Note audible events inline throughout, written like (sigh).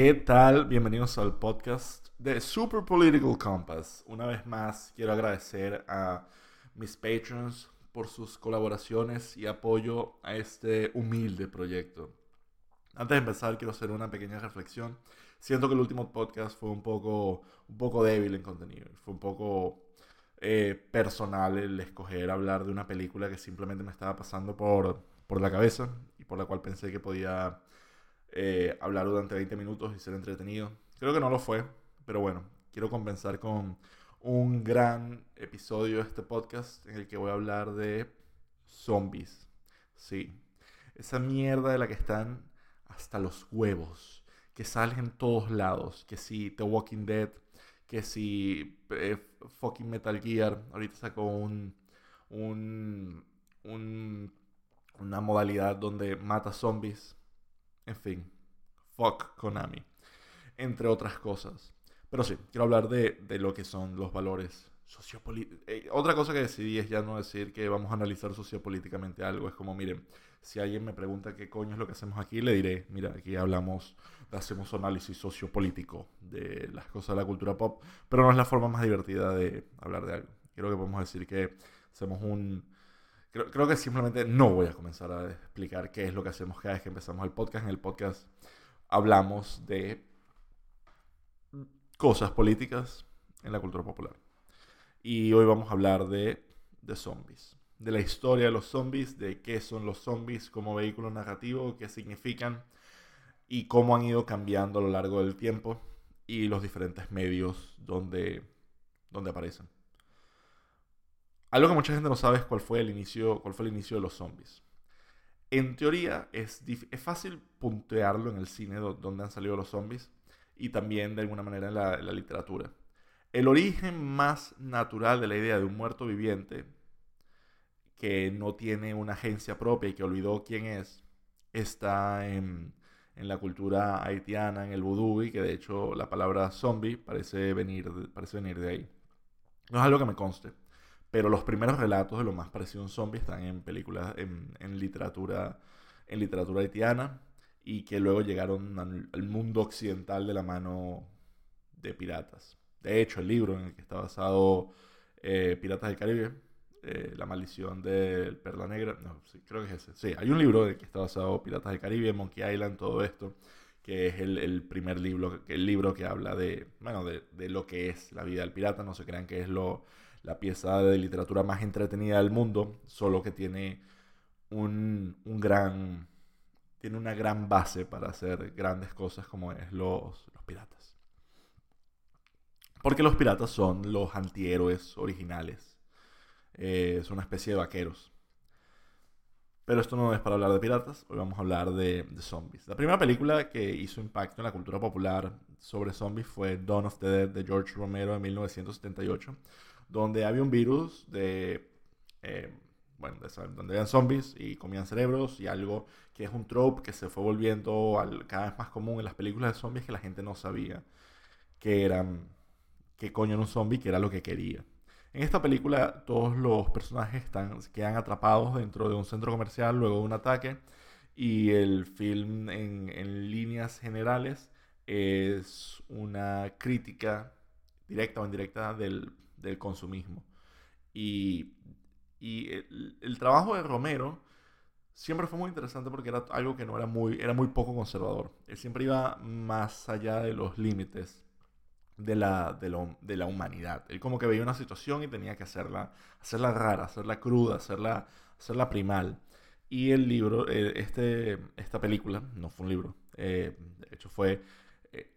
¿Qué tal? Bienvenidos al podcast de Super Political Compass. Una vez más, quiero agradecer a mis patrons por sus colaboraciones y apoyo a este humilde proyecto. Antes de empezar, quiero hacer una pequeña reflexión. Siento que el último podcast fue un poco, un poco débil en contenido. Fue un poco eh, personal el escoger hablar de una película que simplemente me estaba pasando por, por la cabeza y por la cual pensé que podía eh, hablar durante 20 minutos y ser entretenido. Creo que no lo fue, pero bueno, quiero compensar con un gran episodio de este podcast en el que voy a hablar de zombies. Sí, esa mierda de la que están hasta los huevos, que salen en todos lados, que si The Walking Dead, que si eh, fucking Metal Gear, ahorita sacó un, un, un, una modalidad donde mata zombies en fin, fuck Konami. Entre otras cosas. Pero sí, quiero hablar de, lo que son los valores sociopolíticos. Eh, otra cosa que decidí es ya no decir que vamos a analizar sociopolíticamente algo. Es como, miren, si alguien me pregunta qué coño es lo que hacemos aquí, le diré, mira, aquí hablamos, hacemos análisis sociopolítico de las cosas de la cultura pop, pero no es la forma más divertida de hablar de algo. Creo que podemos decir que hacemos un Creo, que simplemente no voy a comenzar a explicar qué es lo que hacemos cada vez que empezamos el podcast. En el podcast hablamos de cosas políticas en la cultura popular. Y hoy vamos a hablar de, de zombies. De la historia de los zombies, de qué son los zombies como vehículo narrativo, qué significan y cómo han ido cambiando a lo largo del tiempo y los diferentes medios donde, donde aparecen. Algo que mucha gente no sabe es cuál fue el inicio, cuál fue el inicio de los zombies. En teoría es, es fácil puntearlo en el cine donde han salido los zombies y también de alguna manera en la, en la literatura. El origen más natural de la idea de un muerto viviente que no tiene una agencia propia y que olvidó quién es, está en, en la cultura haitiana, en el vudú, y que de hecho la palabra zombie parece venir, parece venir de ahí. No es algo que me conste. Pero los primeros relatos de lo más parecido a un zombie están en películas, en, literatura, en literatura haitiana y que luego llegaron al, mundo occidental de la mano de piratas. De hecho, el libro en el que está basado eh, Piratas del Caribe, eh, La maldición del Perla Negra, no, sí, creo que es ese. Sí, hay un libro en el que está basado Piratas del Caribe, Monkey Island, todo esto, que es el, primer libro, el libro que habla de, bueno, de, de, lo que es la vida del pirata. No se crean que es lo la pieza de literatura más entretenida del mundo, solo que tiene un, gran tiene una gran base para hacer grandes cosas como es los, los piratas. Porque los piratas son los antihéroes originales. Eh, es una especie de vaqueros. Pero esto no es para hablar de piratas, hoy vamos a hablar de, de, zombies. La primera película que hizo impacto en la cultura popular sobre zombies fue Dawn of the Dead de George Romero en 1978 donde había un virus de, eh, bueno, donde habían zombies y comían cerebros y algo que es un trope que se fue volviendo cada vez más común en las películas de zombies que la gente no sabía que eran, qué coño era un zombie, que era lo que quería. En esta película todos los personajes están, quedan atrapados dentro de un centro comercial luego de un ataque y el film en, en líneas generales es una crítica directa o indirecta del del consumismo. Y, y el, trabajo de Romero siempre fue muy interesante porque era algo que no era muy, era muy poco conservador. Él siempre iba más allá de los límites de la, de, lo, de la humanidad. Él como que veía una situación y tenía que hacerla, hacerla rara, hacerla cruda, hacerla, hacerla primal. Y el libro, eh, este, esta película, no fue un libro, eh, de hecho fue, eh,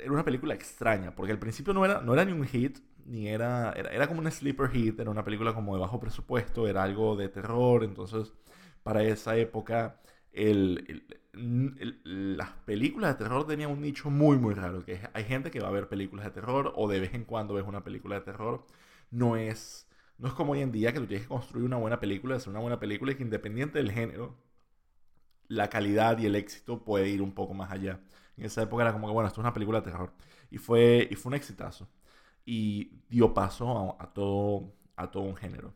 era una película extraña, porque al principio no era, no era ni un hit, ni era, era, como un sleeper hit, era una película como de bajo presupuesto, era algo de terror, entonces para esa época el, las películas de terror tenían un nicho muy muy raro, que hay gente que va a ver películas de terror o de vez en cuando ves una película de terror, no es, no es como hoy en día que tú tienes que construir una buena película, hacer una buena película y que independiente del género, la calidad y el éxito puede ir un poco más allá. En esa época era como que, bueno, esto es una película de terror. Y fue, y fue un exitazo y dio paso a, todo, a todo un género.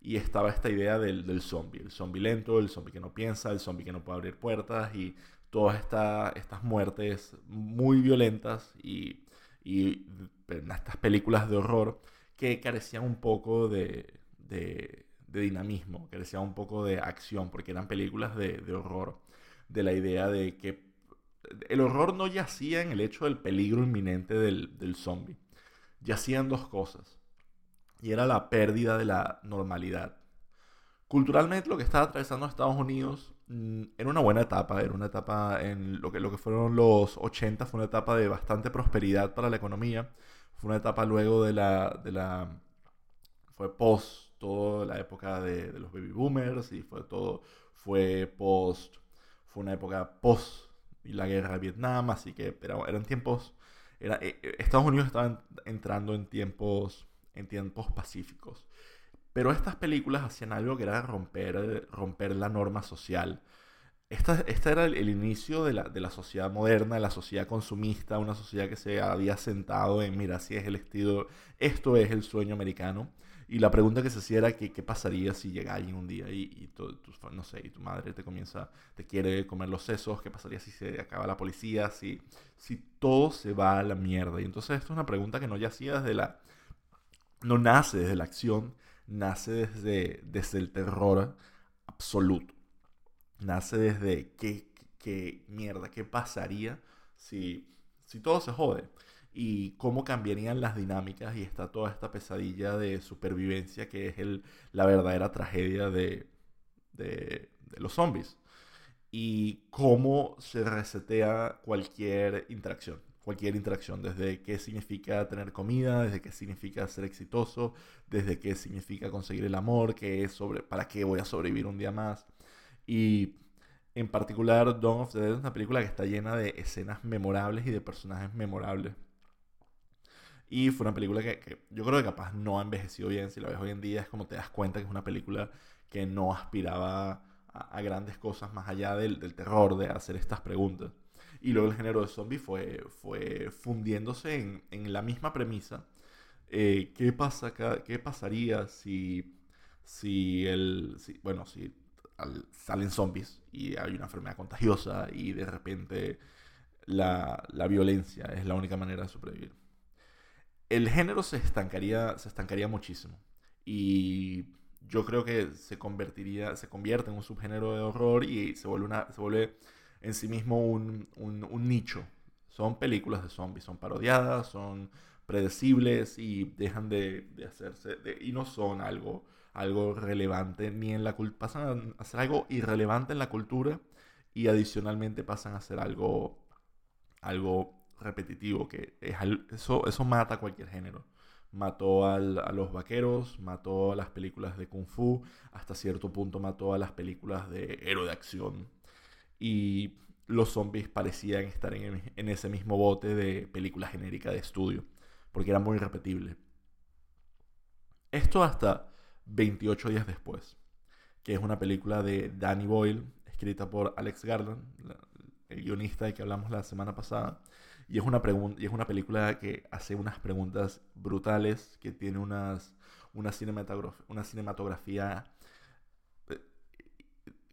Y estaba esta idea del, del zombie, el zombie lento, el zombie que no piensa, el zombie que no puede abrir puertas y todas estas muertes muy violentas y, y estas películas de horror que carecían un poco de, de, dinamismo, carecían un poco de acción, porque eran películas de, de horror, de la idea de que el horror no yacía en el hecho del peligro inminente del, del zombie, yacía en dos cosas, y era la pérdida de la normalidad. Culturalmente lo que estaba atravesando Estados Unidos mm, era una buena etapa, era una etapa en lo que, lo que fueron los 80, fue una etapa de bastante prosperidad para la economía, fue una etapa luego de la, de la fue post toda la época de, los baby boomers y fue todo, fue post, fue una época post y la guerra de Vietnam, así que eran tiempos, eh, eh, Estados Unidos estaba entrando en tiempos, en tiempos pacíficos. Pero estas películas hacían algo que era romper, romper la norma social. Esta, era el, inicio de la, de la, sociedad moderna, de la sociedad consumista, una sociedad que se había sentado en, mira, si es el estilo, esto es el sueño americano. Y la pregunta que se hacía era que, qué pasaría si llegáis un día y, y tu, no sé, y tu madre te comienza, te quiere comer los sesos, qué pasaría si se acaba la policía, si, si todo se va a la mierda. Y entonces esto es una pregunta que no hacía desde la, no nace desde la acción, nace desde, desde el terror absoluto. Nace desde qué, qué, mierda, qué pasaría si, si todo se jode y cómo cambiarían las dinámicas y está toda esta pesadilla de supervivencia que es el, la verdadera tragedia de, de, los zombies y cómo se resetea cualquier interacción. Cualquier interacción, desde qué significa tener comida, desde qué significa ser exitoso, desde qué significa conseguir el amor, qué es sobre, para qué voy a sobrevivir un día más. Y en particular, Dawn of the Dead es una película que está llena de escenas memorables y de personajes memorables. Y fue una película que, yo creo que capaz no ha envejecido bien. Si la ves hoy en día es como te das cuenta que es una película que no aspiraba a, grandes cosas más allá del, terror, de hacer estas preguntas. Y luego el género de zombie fue, fue fundiéndose en, la misma premisa. Eh, ¿qué, pasa, ¿Qué pasaría si, si el... bueno, si salen zombies y hay una enfermedad contagiosa y de repente la, la violencia es la única manera de sobrevivir? El género se estancaría, se estancaría muchísimo. Y yo creo que se convertiría, se convierte en un subgénero de horror y se vuelve, una, se vuelve en sí mismo un, nicho. Son películas de zombies, son parodiadas, son predecibles y dejan de, hacerse, y no son algo, algo relevante ni en la pasan a ser algo irrelevante en la cultura y adicionalmente pasan a ser algo, algo repetitivo, que es, eso, eso mata cualquier género. Mató a los vaqueros, mató a las películas de kung fu, hasta cierto punto mató a las películas de héroe de acción. Y los zombies parecían estar en, en ese mismo bote de película genérica de estudio, porque era muy repetible. Esto hasta 28 días después, que es una película de Danny Boyle, escrita por Alex Garland, el guionista de que hablamos la semana pasada, y es una, y es una película que hace unas preguntas brutales, que tiene unas, una, cinematografía, una cinematografía eh,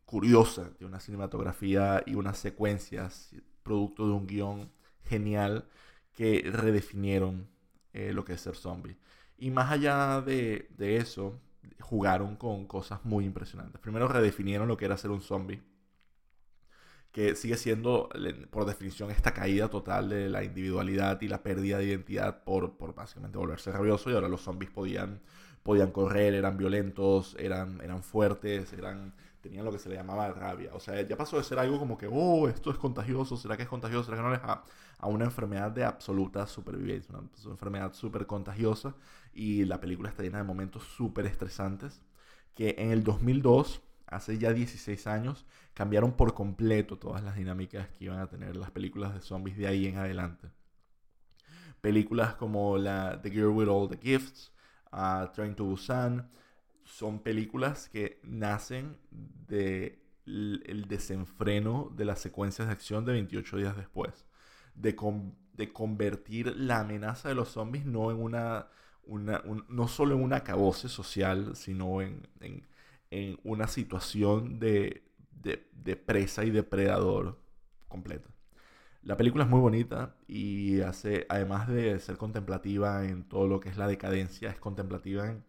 curiosa, tiene una cinematografía y unas secuencias, producto de un guion genial que redefinieron eh, lo que es ser zombie. Y más allá de, de eso, jugaron con cosas muy impresionantes. Primero redefinieron lo que era ser un zombie que sigue siendo, por definición, esta caída total de la individualidad y la pérdida de identidad por, por básicamente volverse rabioso. Y ahora los zombies podían, podían correr, eran violentos, eran, eran fuertes, eran, tenían lo que se le llamaba rabia. O sea, ya pasó de ser algo como que, oh, esto es contagioso, ¿será que es contagioso? ¿Será que no es? A, a una enfermedad de absoluta supervivencia, una, una enfermedad súper contagiosa. Y la película está llena de momentos súper estresantes. Que en el 2002 hace ya 16 años, cambiaron por completo todas las dinámicas que iban a tener las películas de zombies de ahí en adelante. Películas como la The Girl with All the Gifts, uh, Train to Busan, son películas que nacen del el desenfreno de las secuencias de acción de 28 días después. De, de convertir la amenaza de los zombies no en una, una no solo en un acabose social, sino en una situación de, de, presa y depredador completa. La película es muy bonita y hace, además de ser contemplativa en todo lo que es la decadencia, es contemplativa en,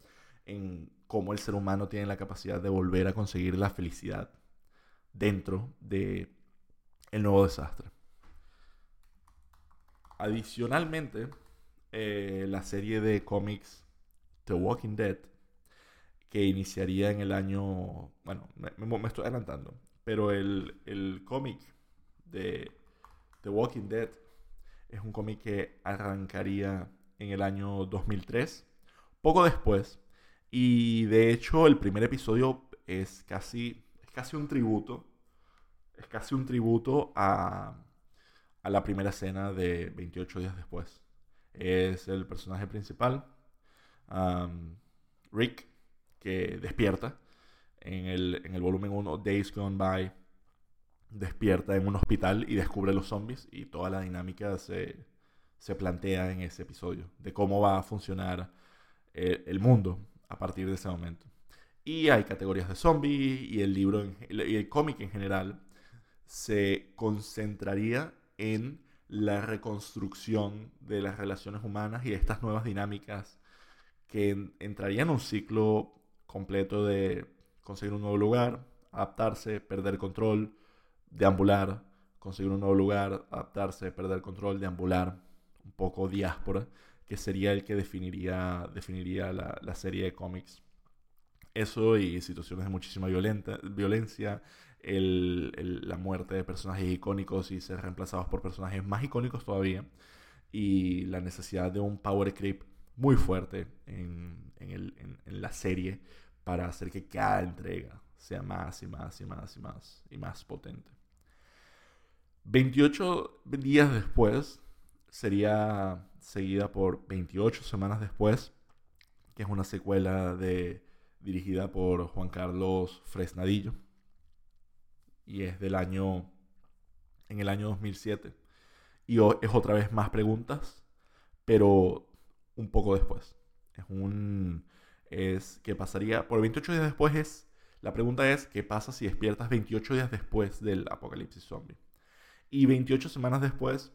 en cómo el ser humano tiene la capacidad de volver a conseguir la felicidad dentro de nuevo desastre. Adicionalmente, eh, la serie de cómics The Walking Dead, que iniciaría en el año, bueno, me, estoy adelantando, pero el, el cómic de The Walking Dead es un cómic que arrancaría en el año 2003, poco después, y de hecho el primer episodio es casi, es casi un tributo, es casi un tributo a, a la primera escena de 28 días después. Es el personaje principal, Rick, que despierta en el, en el volumen 1, Days Gone By, despierta en un hospital y descubre los zombies y toda la dinámica se, se plantea en ese episodio, de cómo va a funcionar el, mundo a partir de ese momento. Y hay categorías de zombies y el libro y el cómic en general se concentraría en la reconstrucción de las relaciones humanas y estas nuevas dinámicas que entrarían en un ciclo completo de conseguir un nuevo lugar, adaptarse, perder control, deambular, conseguir un nuevo lugar, adaptarse, perder control, deambular, un poco diáspora, que sería el que definiría, definiría la, serie de cómics. Eso y situaciones de muchísima violencia, la muerte de personajes icónicos y ser reemplazados por personajes más icónicos todavía, y la necesidad de un power creep muy fuerte en, la serie para hacer que cada entrega sea más y más y más y más y más potente. 28 días después sería seguida por 28 semanas después, que es una secuela de, dirigida por Juan Carlos Fresnadillo y es del año en el año 2007 y es otra vez más preguntas, pero un poco después. Es un es que pasaría por 28 días después es la pregunta es qué pasa si despiertas 28 días después del apocalipsis zombie. Y 28 semanas después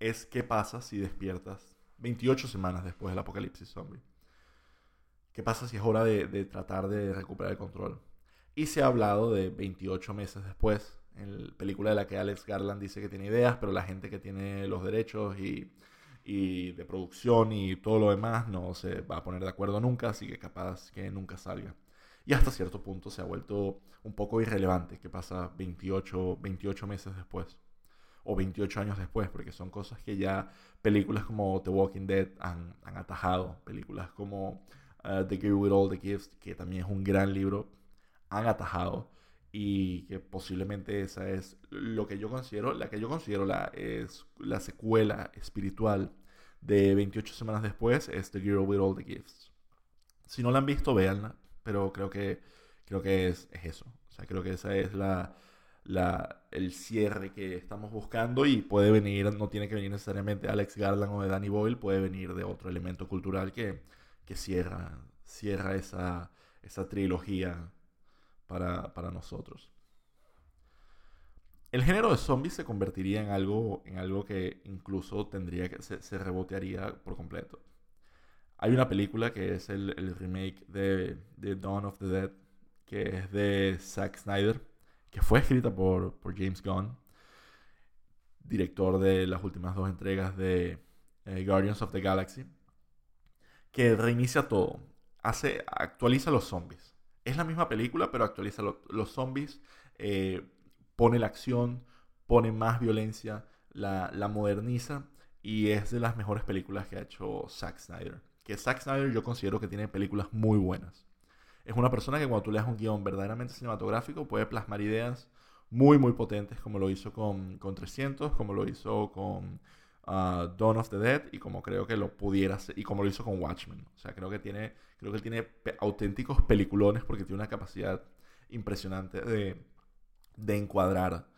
es qué pasa si despiertas 28 semanas después del apocalipsis zombie. ¿Qué pasa si es hora de, de tratar de recuperar el control? Y se ha hablado de 28 meses después, en la película de la que Alex Garland dice que tiene ideas, pero la gente que tiene los derechos y, y de producción y todo lo demás no se va a poner de acuerdo nunca, así que capaz que nunca salga. Y hasta cierto punto se ha vuelto un poco irrelevante que pasa 28, 28 meses después o 28 años después, porque son cosas que ya películas como The Walking Dead han, han atajado, películas como uh, The Girl with All the Gifts, que también es un gran libro, han atajado y que posiblemente esa es lo que yo considero, la que yo considero la, es la secuela espiritual de 28 semanas después, es The Girl with All the Gifts. Si no la han visto, véanla pero creo que, creo que es, eso. O sea, creo que esa es la, la, el cierre que estamos buscando y puede venir, no tiene que venir necesariamente Alex Garland o de Danny Boyle, puede venir de otro elemento cultural que, que cierra, cierra esa, esa trilogía para, para, nosotros. El género de zombies se convertiría en algo, en algo que incluso tendría que se, rebotearía por completo. Hay una película que es el, remake de, Dawn of the Dead, que es de Zack Snyder, que fue escrita por, James Gunn, director de las últimas dos entregas de eh, Guardians of the Galaxy, que reinicia todo, hace, actualiza los zombies. Es la misma película, pero actualiza los zombies, eh, pone la acción, pone más violencia, la, la moderniza y es de las mejores películas que ha hecho Zack Snyder que Zack Snyder yo considero que tiene películas muy buenas. Es una persona que cuando tú leas un guion verdaderamente cinematográfico puede plasmar ideas muy, muy potentes, como lo hizo con, con 300, como lo hizo con uh, Dawn of the Dead y como creo que lo pudiera hacer, y como lo hizo con Watchmen. O sea, creo que tiene, creo que tiene auténticos peliculones porque tiene una capacidad impresionante de, de encuadrar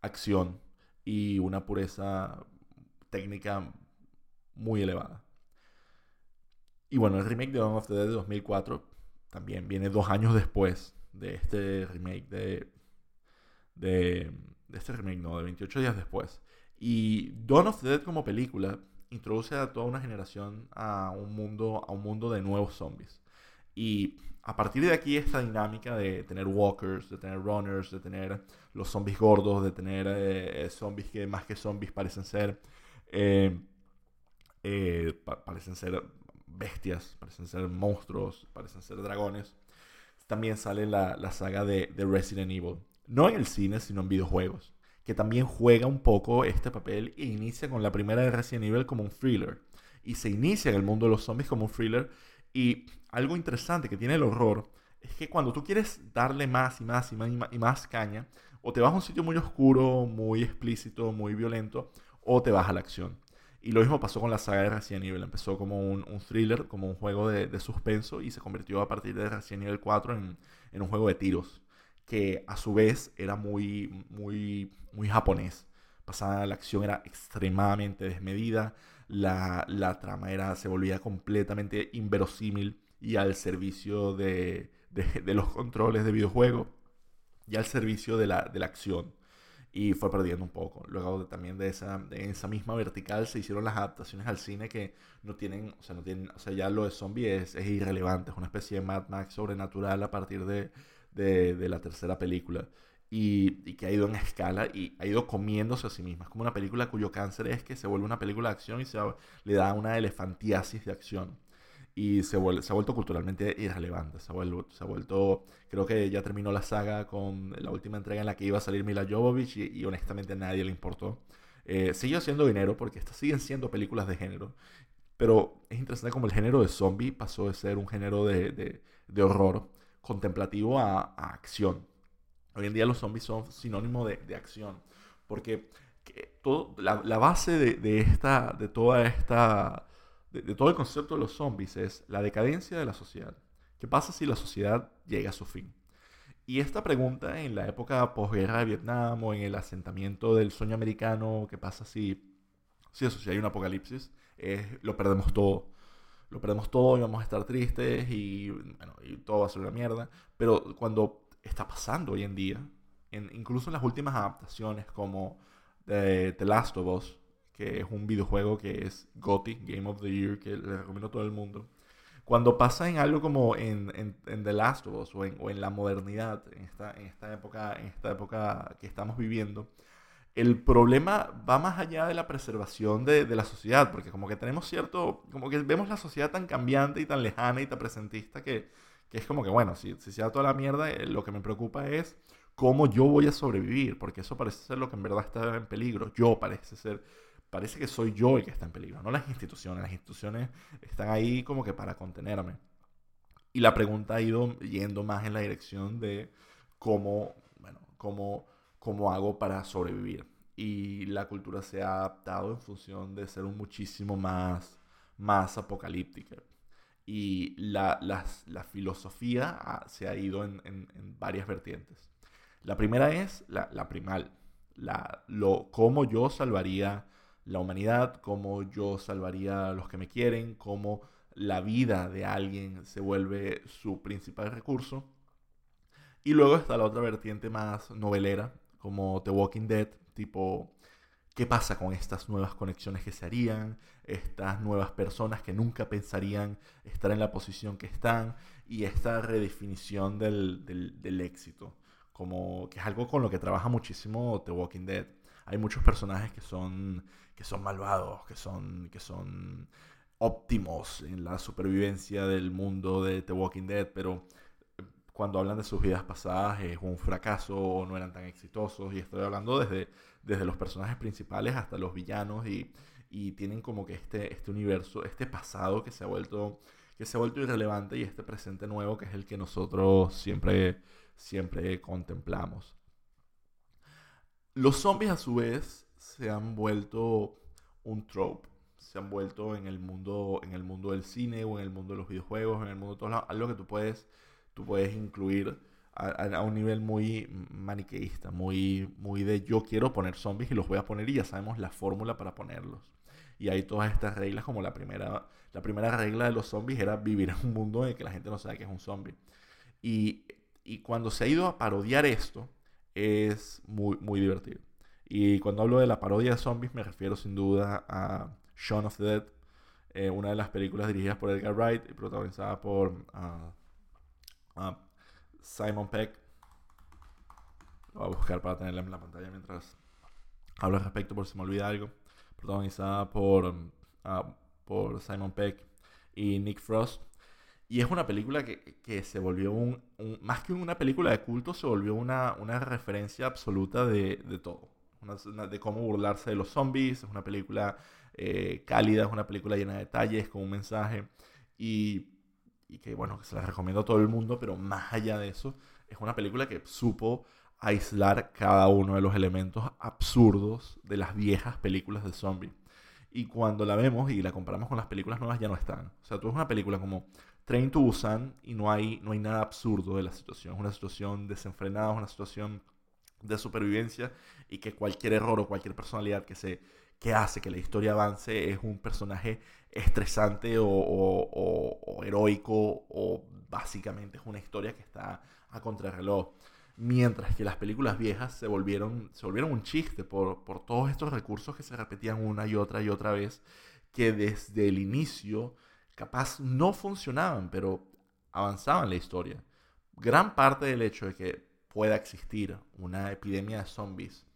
acción y una pureza técnica muy elevada. Y bueno, el remake de Dawn of the Dead de 2004 también viene dos años después de este remake de, de, de este remake, no, de 28 días después. Y Dawn of the Dead como película introduce a toda una generación a un mundo, a un mundo de nuevos zombies. Y a partir de aquí esta dinámica de tener walkers, de tener runners, de tener los zombies gordos, de tener eh, zombies que más que zombies parecen ser eh, eh, parecen ser bestias, parecen ser monstruos, parecen ser dragones. También sale la, saga de, de, Resident Evil. No en el cine, sino en videojuegos. Que también juega un poco este papel e inicia con la primera de Resident Evil como un thriller. Y se inicia en el mundo de los zombies como un thriller. Y algo interesante que tiene el horror es que cuando tú quieres darle más y más y más y más, caña, o te vas a un sitio muy oscuro, muy explícito, muy violento, o te vas a la acción. Y lo mismo pasó con la saga de Resident Evil. Empezó como un, thriller, como un juego de, suspenso y se convirtió a partir de Resident Evil 4 en, un juego de tiros, que a su vez era muy, muy, muy japonés. Pasada la acción era extremadamente desmedida, la, trama era, se volvía completamente inverosímil y al servicio de, los controles de videojuego y al servicio de la, de la acción y fue perdiendo un poco. Luego también de esa, de esa misma vertical se hicieron las adaptaciones al cine que no tienen, o sea, no tienen, o sea, ya lo de zombie es, es irrelevante, es una especie de Mad Max sobrenatural a partir de, de, de la tercera película. Y, y, que ha ido en escala y ha ido comiéndose a sí misma. Es como una película cuyo cáncer es que se vuelve una película de acción y se le da una elefantiasis de acción y se, se ha vuelto culturalmente irrelevante. Se ha, vuelto, se ha vuelto, creo que ya terminó la saga con la última entrega en la que iba a salir Mila Jovovich y, honestamente a nadie le importó. Eh, siguió haciendo dinero porque estas siguen siendo películas de género. Pero es interesante como el género de zombie pasó de ser un género de, de, de horror contemplativo a, a, acción. Hoy en día los zombies son sinónimo de, de acción. Porque todo, la, la, base de, esta, de toda esta de, todo el concepto de los zombies es la decadencia de la sociedad. ¿Qué pasa si la sociedad llega a su fin? Y esta pregunta en la época posguerra de Vietnam o en el asentamiento del sueño americano, ¿qué pasa si, si eso, si hay un apocalipsis? lo perdemos todo. Lo perdemos todo y vamos a estar tristes y, bueno, y todo va a ser una mierda. Pero cuando está pasando hoy en día, incluso en las últimas adaptaciones como The Last of Us, que es un videojuego que es GOTY, Game of the Year, que le recomiendo a todo el mundo. Cuando pasa en algo como en, en, The Last of Us o en, o en, la modernidad, en esta, en, esta época, en esta época que estamos viviendo, el problema va más allá de la preservación de, de, la sociedad, porque como que tenemos cierto, como que vemos la sociedad tan cambiante y tan lejana y tan presentista que, que es como que, bueno, si, si se da toda la mierda, eh, lo que me preocupa es cómo yo voy a sobrevivir, porque eso parece ser lo que en verdad está en peligro. Yo parece ser parece que soy yo el que está en peligro, no las instituciones. Las instituciones están ahí como que para contenerme. Y la pregunta ha ido yendo más en la dirección de cómo, bueno, cómo, cómo hago para sobrevivir. Y la cultura se ha adaptado en función de ser un muchísimo más, más apocalíptica. Y la, filosofía se ha ido en, en, varias vertientes. La primera es la, la primal, la, lo, cómo yo salvaría la humanidad, cómo yo salvaría a los que me quieren, cómo la vida de alguien se vuelve su principal recurso. Y luego está la otra vertiente más novelera, como The Walking Dead, tipo, ¿qué pasa con estas nuevas conexiones que se harían? Estas nuevas personas que nunca pensarían estar en la posición que están y esta redefinición del, del, éxito, como que es algo con lo que trabaja muchísimo The Walking Dead. Hay muchos personajes que son que son malvados, que son, que son óptimos en la supervivencia del mundo de The Walking Dead, pero cuando hablan de sus vidas pasadas es un fracaso o no eran tan exitosos. Y estoy hablando desde, desde los personajes principales hasta los villanos y, y tienen como que este, este universo, este pasado que se ha vuelto que se ha vuelto irrelevante y este presente nuevo que es el que nosotros siempre, siempre contemplamos. Los zombies a su vez se han vuelto un trope. Se han vuelto en el mundo, en el mundo del cine o en el mundo de los videojuegos, en el mundo de todos lados, algo que tú puedes, tú puedes incluir a, un nivel muy maniqueísta, muy, muy de yo quiero poner zombies y los voy a poner y ya sabemos la fórmula para ponerlos. Y hay todas estas reglas, como la primera, la primera regla de los zombies era vivir en un mundo en el que la gente no sabe que es un zombie. Y, y cuando se ha ido a parodiar esto, es muy, muy divertido. Y cuando hablo de la parodia de zombies me refiero sin duda a Shaun of the Dead, eh, una de las películas dirigidas por Edgar Wright y protagonizada por ah, ah, Simon Peck. Lo voy a buscar para tenerla en la pantalla mientras hablo al respecto por si me olvida algo. Protagonizada por, ah, por Simon Peck y Nick Frost. Y es una película que, se volvió un, Más que una película de culto, se volvió una, una referencia absoluta de, de todo. de cómo burlarse de los zombies. Es una película eh, cálida, es una película llena de detalles, con un mensaje. Y, y que, bueno, se la recomiendo a todo el mundo, pero más allá de eso, es una película que supo aislar cada uno de los elementos absurdos de las viejas películas de zombies. Y cuando la vemos y la comparamos con las películas nuevas, ya no están. O sea, tú ves una película como Train to Busan y no hay, no hay nada absurdo de la situación. Es una situación desenfrenada, es una situación de supervivencia y que cualquier error o cualquier personalidad que, se, que hace que la historia avance es un personaje estresante o, heroico o básicamente es una historia que está a contrarreloj. Mientras que las películas viejas se volvieron, se volvieron un chiste por, por todos estos recursos que se repetían una y otra y otra vez, que desde el inicio capaz no funcionaban, pero avanzaban la historia. Gran parte del hecho de que pueda existir una epidemia de zombies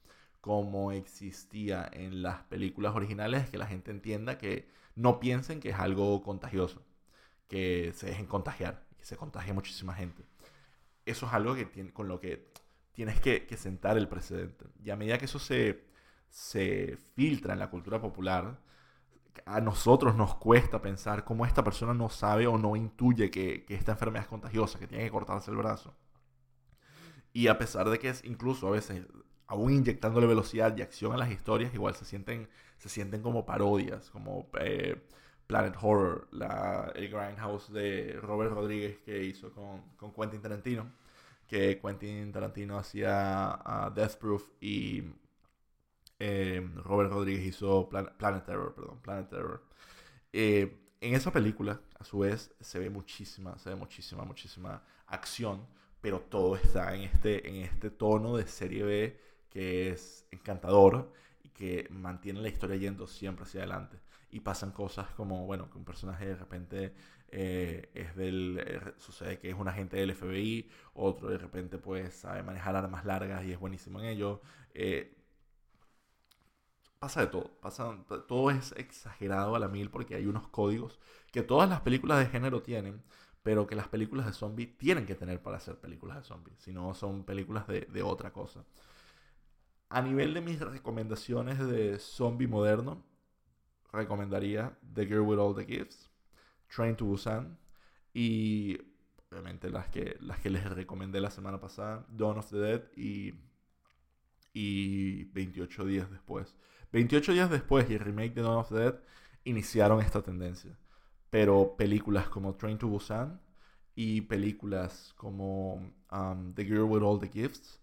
como existía en las películas originales es que la gente entienda que no piensen que es algo contagioso, que se dejen contagiar, que se contagie muchísima gente eso es algo que con lo que tienes que, sentar el precedente. Y a medida que eso se, se filtra en la cultura popular, a nosotros nos cuesta pensar cómo esta persona no sabe o no intuye que, esta enfermedad es contagiosa, que tiene que cortarse el brazo. Y a pesar de que es incluso a veces, aún inyectándole velocidad y acción a las historias, igual se sienten, se sienten como parodias, como eh, Planet Horror, la, el Grindhouse de Robert Rodríguez que hizo con, con Quentin Tarantino, que Quentin Tarantino hacía Death Proof y eh, Robert Rodríguez hizo Planet Terror, perdón, Planet Terror. Eh, en esa película, a su vez, se ve muchísima, se ve muchísima, muchísima acción, pero todo está en este, en este tono de serie B que es encantador y que mantiene la historia yendo siempre hacia adelante y pasan cosas como, bueno, que un personaje de repente eh, es del, eh, sucede que es un agente del FBI, otro de repente pues sabe manejar armas largas y es buenísimo en ello. Eh, pasa de todo, pasa, todo es exagerado a la mil porque hay unos códigos que todas las películas de género tienen, pero que las películas de zombies tienen que tener para hacer películas de zombies, si no son películas de otra cosa. A nivel de mis recomendaciones de zombie moderno, recomendaría The Girl with All the Gifts, Train to Busan y obviamente las que, las que les recomendé la semana pasada, Dawn of the Dead y, y 28 días después. 28 días después y remake de Dawn of the Dead iniciaron esta tendencia. Pero películas como Train to Busan y películas como um, The Girl with All the Gifts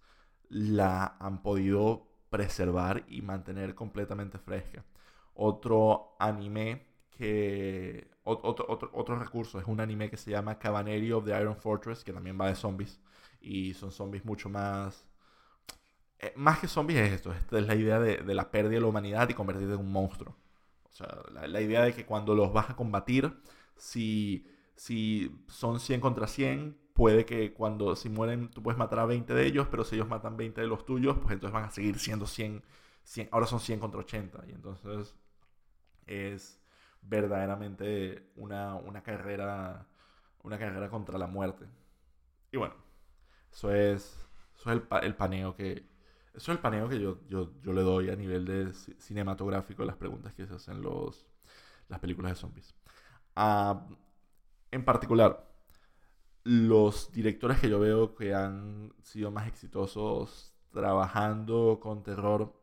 la han podido preservar y mantener completamente fresca. Otro anime que. Otro, otro, otro, recurso es un anime que se llama Cabaneri of the Iron Fortress, que también va de zombies. Y son zombies mucho más. Eh, más que zombies es esto. Esta es la idea de, de, la pérdida de la humanidad y convertirte en un monstruo. O sea, la, idea de que cuando los vas a combatir, si, si son 100 contra 100, puede que cuando si mueren tú puedes matar a 20 de ellos, pero si ellos matan 20 de los tuyos, pues entonces van a seguir siendo 100 ahora son 100 contra 80. Y entonces es verdaderamente una, una, carrera una carrera contra la muerte. Y bueno, eso es, eso es el, el paneo que eso es el que yo, yo, yo, le doy a nivel de cinematográfico las preguntas que se hacen los, las películas de zombies. Ah, en particular, los directores que yo veo que han sido más exitosos trabajando con terror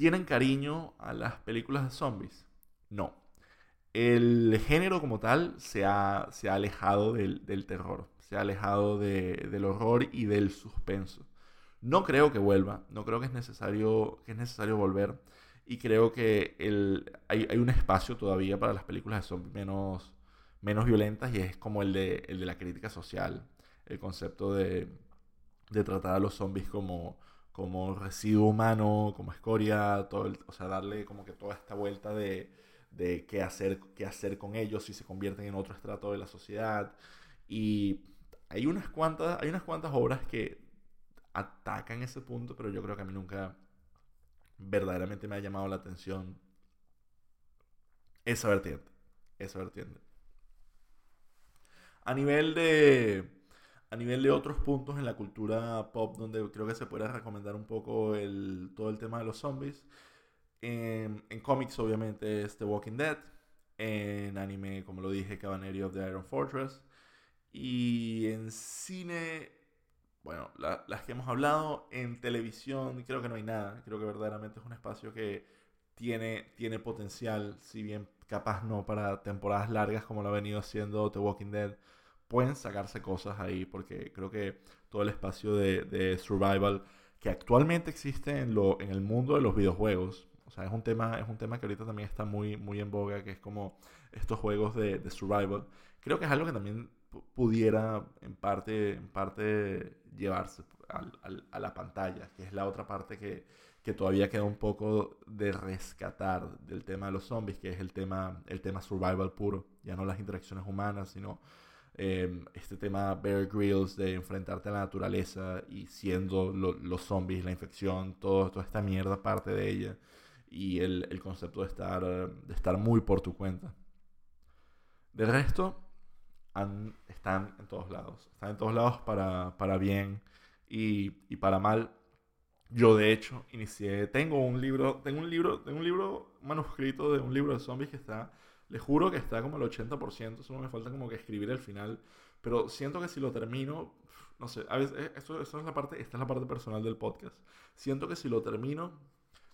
¿Tienen cariño a las películas de zombies? No. El género como tal se ha, se ha alejado del, terror, se ha alejado del horror y del suspenso. No creo que vuelva, no creo que es necesario, que es necesario volver. Y creo que el, hay, un espacio todavía para las películas de zombies menos, menos violentas y es como el de, el de la crítica social. El concepto de, de tratar a los zombies como, como residuo humano, como escoria, todo o sea, darle como que toda esta vuelta de, de qué, hacer, qué hacer con ellos si se convierten en otro estrato de la sociedad. Y hay unas cuantas, hay unas cuantas obras que atacan ese punto, pero yo creo que a mí nunca verdaderamente me ha llamado la atención esa vertiente. Esa vertiente. A nivel de. A nivel de otros puntos en la cultura pop donde creo que se puede recomendar un poco el, todo el tema de los zombies. En, cómics, obviamente, es The Walking Dead. En anime, como lo dije, Cavalry of the Iron Fortress. Y en cine, bueno, las que hemos hablado. En televisión, creo que no hay nada. Creo que verdaderamente es un espacio que tiene, tiene potencial, si bien capaz no para temporadas largas como lo ha venido haciendo The Walking Dead. Pueden sacarse cosas ahí porque creo que todo el espacio de, survival que actualmente existe en, lo, en el mundo de los videojuegos, o sea, es un tema, es un tema que ahorita también está muy, muy en boga, que es como estos juegos de, de survival. Creo que es algo que también pudiera en parte, en parte llevarse a la pantalla, que es la otra parte que, que, todavía queda un poco de rescatar del tema de los zombies, que es el tema, el tema survival puro, ya no las interacciones humanas, sino em, este tema Bear Grylls de enfrentarte a la naturaleza y siendo los zombies, la infección, todo, toda esta mierda parte de ella y el, el concepto de estar, de estar muy por tu cuenta. De resto, están en todos lados. Están en todos lados para, para bien y, y, para mal. Yo de hecho inicié, tengo un libro, tengo un libro, tengo un libro manuscrito de un libro de zombies que está, le juro que está como el 80%, solo me falta como que escribir el final, pero siento que si lo termino, no sé, a veces, eh, es la parte, esta es la parte personal del podcast. Siento que si lo termino,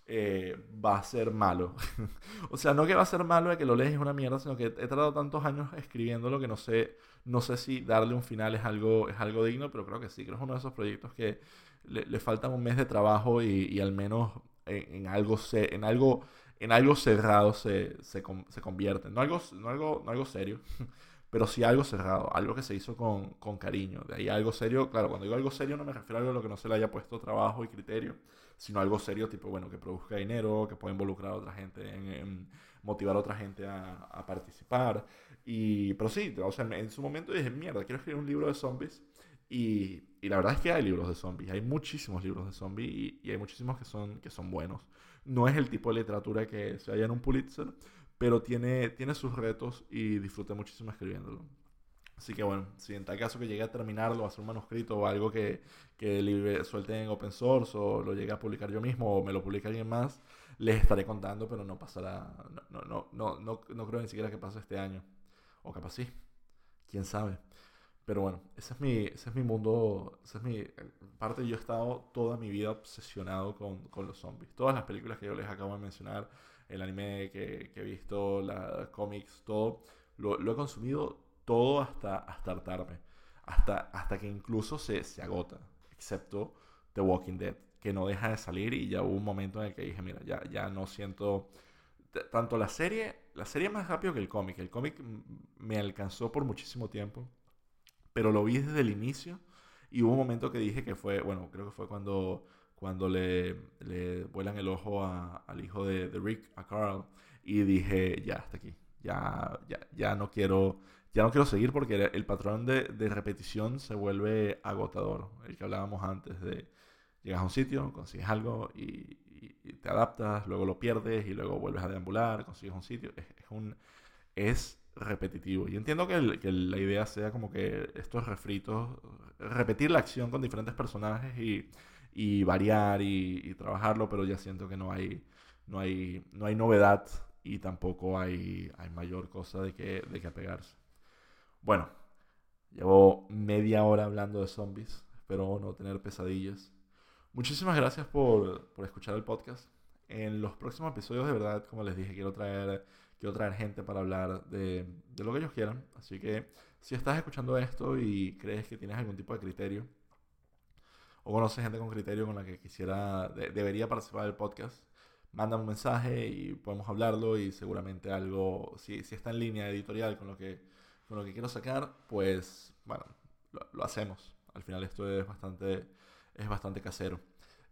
eh, va a ser malo. (laughs) o sea, no que va a ser malo de que lo lees es una mierda, sino que he tratado tantos años escribiéndolo que no sé, no sé si darle un final es algo, es algo digno, pero creo que sí, creo que es uno de esos proyectos que le, le faltan un mes de trabajo y, y al menos en, algo se, en algo en algo cerrado se, se, se convierte. No algo, no algo, no algo serio, (laughs) pero sí algo cerrado, algo que se hizo con, con, cariño. De ahí algo serio, claro, cuando digo algo serio no me refiero a algo a lo que no se le haya puesto trabajo y criterio, sino algo serio, tipo, bueno, que produzca dinero, que pueda involucrar a otra gente, en, motivar a otra gente a, a, participar. Y, pero sí, o en su momento dije, mierda, quiero escribir un libro de zombies. Y, y la verdad es que hay libros de zombies, hay muchísimos libros de zombies y, y, hay muchísimos que son, que son buenos. No es el tipo de literatura que se halla en un Pulitzer, pero tiene, tiene sus retos y disfruté muchísimo escribiéndolo. Así que bueno, si en tal caso que llegue a terminarlo, a hacer un manuscrito o algo que, que libre, suelte en open source o lo llegue a publicar yo mismo o me lo publique alguien más, les estaré contando, pero no pasará, no, no, no, no, no creo ni siquiera que pase este año. O capaz sí, quién sabe. Pero bueno, ese es mi, ese es mi mundo, ese es mi parte. Yo he estado toda mi vida obsesionado con, con los zombies. Todas las películas que yo les acabo de mencionar, el anime que, que he visto, los cómics, todo, lo, lo, he consumido todo hasta, hasta hartarme. Hasta, hasta que incluso se, se agota. Excepto The Walking Dead, que no deja de salir y ya hubo un momento en el que dije, mira, ya, ya no siento tanto la serie, la serie más rápido que el cómic. El cómic me alcanzó por muchísimo tiempo, pero lo vi desde el inicio y hubo un momento que dije que fue, bueno, creo que fue cuando cuando le, le vuelan el ojo al hijo de, de, Rick, a Carl, y dije, ya, hasta aquí, ya, ya, ya no quiero, ya no quiero seguir porque el patrón de, de, repetición se vuelve agotador, el que hablábamos antes de llegas a un sitio, consigues algo y, te adaptas, luego lo pierdes y luego vuelves a deambular, consigues un sitio, es, es es repetitivo. Y entiendo que, la idea sea como que estos refritos, repetir la acción con diferentes personajes y variar y, y, trabajarlo, pero ya siento que no hay, no hay, no hay novedad y tampoco hay, hay mayor cosa de que, de que apegarse. Bueno, llevo media hora hablando de zombies, espero no tener pesadillas. Muchísimas gracias por, por escuchar el podcast. En los próximos episodios, de verdad, como les dije, quiero traer, quiero traer gente para hablar de, de lo que ellos quieran. Así que si estás escuchando esto y crees que tienes algún tipo de criterio, o conoces gente con criterio con la que quisiera, de, debería participar del podcast, manda un mensaje y podemos hablarlo y seguramente algo, si, si está en línea editorial con lo, que, con lo que quiero sacar, pues bueno, lo, lo hacemos. al final esto es bastante, es bastante casero.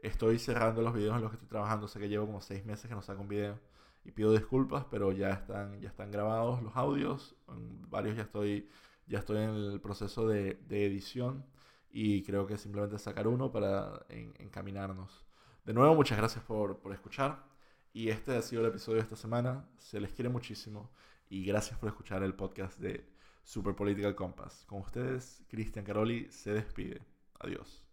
Estoy cerrando los videos en los que estoy trabajando, sé que llevo como seis meses que no saco un video y pido disculpas, pero ya están, ya están grabados los audios, en varios ya estoy, ya estoy en el proceso de, de edición y creo que simplemente sacar uno para encaminarnos. De nuevo, muchas gracias por, por escuchar y este ha sido el episodio de esta semana, se les quiere muchísimo y gracias por escuchar el podcast de Super Political Compass. Con ustedes, Cristian Caroli se despide. Adiós.